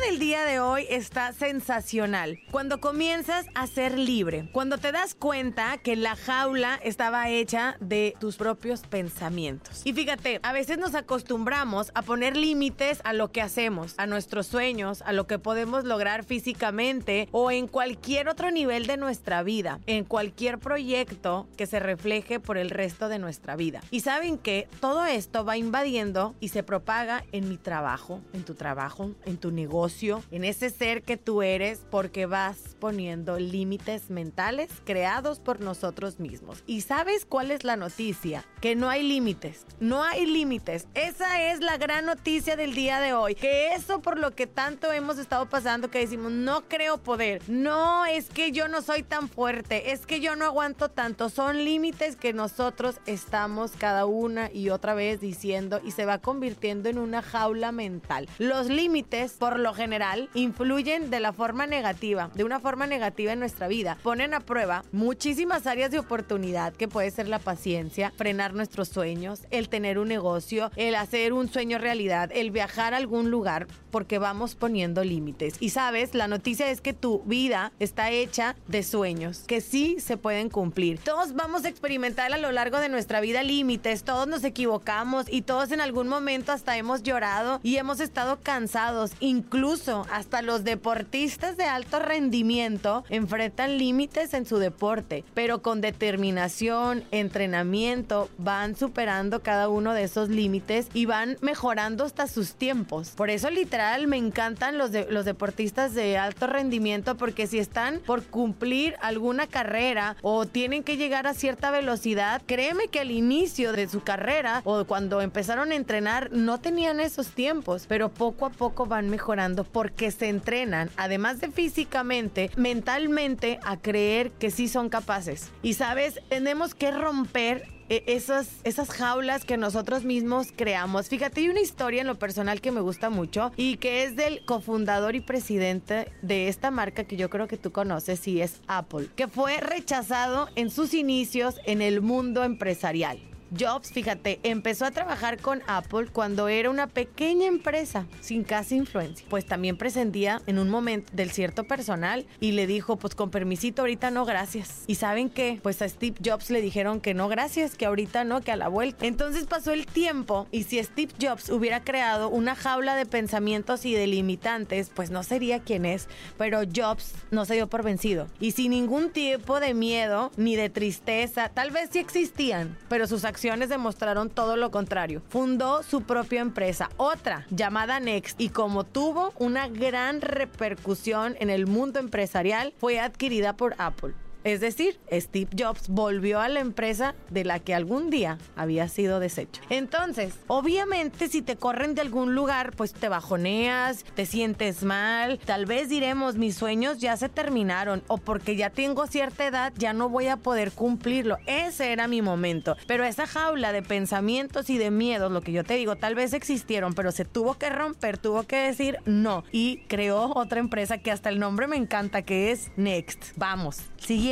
Del día de hoy está sensacional. Cuando comienzas a ser libre, cuando te das cuenta que la jaula estaba hecha de tus propios pensamientos. Y fíjate, a veces nos acostumbramos a poner límites a lo que hacemos, a nuestros sueños, a lo que podemos lograr físicamente o en cualquier otro nivel de nuestra vida, en cualquier proyecto que se refleje por el resto de nuestra vida. Y saben que todo esto va invadiendo y se propaga en mi trabajo, en tu trabajo, en tu negocio, en ese ser que tú eres, porque vas poniendo límites mentales creados por nosotros mismos. ¿Y sabes cuál es la noticia? Que no hay límites. No hay límites. Esa es la gran noticia del día de hoy. Que eso por lo que tanto hemos estado pasando que decimos, no creo poder. No, es que yo no soy tan fuerte. Es que yo no aguanto tanto. Son límites que nosotros estamos cada una y otra vez diciendo y se va convirtiendo en una jaula mental. Los límites, por lo general, influyen de la forma negativa, de una forma negativa en nuestra vida. Ponen a prueba muchísimas áreas de oportunidad que puede ser la paciencia, frenar nuestros sueños, el tener un negocio, el hacer un sueño realidad, el viajar a algún lugar, porque vamos poniendo límites. Y sabes, la noticia es que tu vida está hecha de sueños que sí se pueden cumplir. Todos vamos a experimentar a lo largo de nuestra vida límites, todos nos equivocamos y todos en algún momento hasta hemos llorado y hemos estado cansados. Incluso hasta los deportistas de alto rendimiento enfrentan límites en su deporte, pero con determinación, entrenamiento, van superando cada uno de esos límites y van mejorando hasta sus tiempos. Por eso literal me encantan los, de, los deportistas de alto rendimiento porque si están por cumplir alguna carrera o tienen que llegar a cierta velocidad, créeme que al inicio de su carrera o cuando empezaron a entrenar no tenían esos tiempos, pero poco a poco van mejorando porque se entrenan, además de físicamente, mentalmente a creer que sí son capaces. Y sabes, tenemos que romper e, esas, esas jaulas que nosotros mismos creamos. Fíjate, hay una historia en lo personal que me gusta mucho y que es del cofundador y presidente de esta marca que yo creo que tú conoces y es Apple, que fue rechazado en sus inicios en el mundo empresarial. Jobs, fíjate, empezó a trabajar con Apple cuando era una pequeña empresa sin casi influencia. Pues también presentía en un momento del cierto personal y le dijo, pues con permisito, ahorita no, gracias. ¿Y saben qué? Pues a Steve Jobs le dijeron que no, gracias, que ahorita no, que a la vuelta. Entonces pasó el tiempo y si Steve Jobs hubiera creado una jaula de pensamientos y de limitantes, pues no sería quien es. Pero Jobs no se dio por vencido. Y sin ningún tipo de miedo ni de tristeza, tal vez sí existían, pero sus acciones demostraron todo lo contrario. Fundó su propia empresa, otra llamada Next, y como tuvo una gran repercusión en el mundo empresarial, fue adquirida por Apple. Es decir, Steve Jobs volvió a la empresa de la que algún día había sido deshecho. Entonces, obviamente si te corren de algún lugar, pues te bajoneas, te sientes mal, tal vez diremos mis sueños ya se terminaron o porque ya tengo cierta edad ya no voy a poder cumplirlo. Ese era mi momento. Pero esa jaula de pensamientos y de miedos, lo que yo te digo, tal vez existieron, pero se tuvo que romper, tuvo que decir no y creó otra empresa que hasta el nombre me encanta que es Next. Vamos, siguiente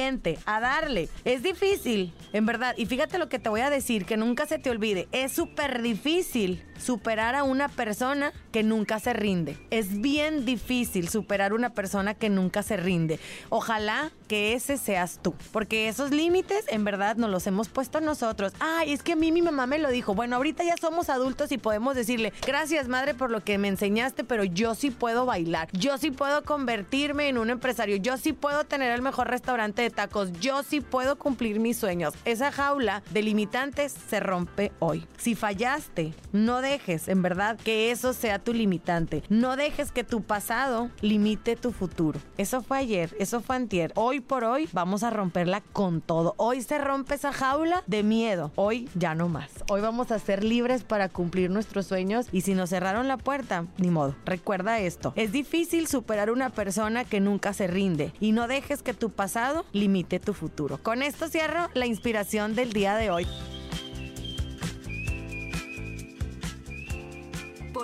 a darle. Es difícil, en verdad. Y fíjate lo que te voy a decir, que nunca se te olvide. Es súper difícil superar a una persona que nunca se rinde. Es bien difícil superar una persona que nunca se rinde. Ojalá que ese seas tú, porque esos límites en verdad nos los hemos puesto nosotros. Ay, es que a mí mi mamá me lo dijo. Bueno, ahorita ya somos adultos y podemos decirle, gracias madre por lo que me enseñaste, pero yo sí puedo bailar. Yo sí puedo convertirme en un empresario. Yo sí puedo tener el mejor restaurante de tacos. Yo sí puedo cumplir mis sueños. Esa jaula de limitantes se rompe hoy. Si fallaste, no dejes, en verdad, que eso sea limitante. No dejes que tu pasado limite tu futuro. Eso fue ayer, eso fue antier. Hoy por hoy vamos a romperla con todo. Hoy se rompe esa jaula de miedo. Hoy ya no más. Hoy vamos a ser libres para cumplir nuestros sueños y si nos cerraron la puerta, ni modo. Recuerda esto. Es difícil superar una persona que nunca se rinde y no dejes que tu pasado limite tu futuro. Con esto cierro la inspiración del día de hoy.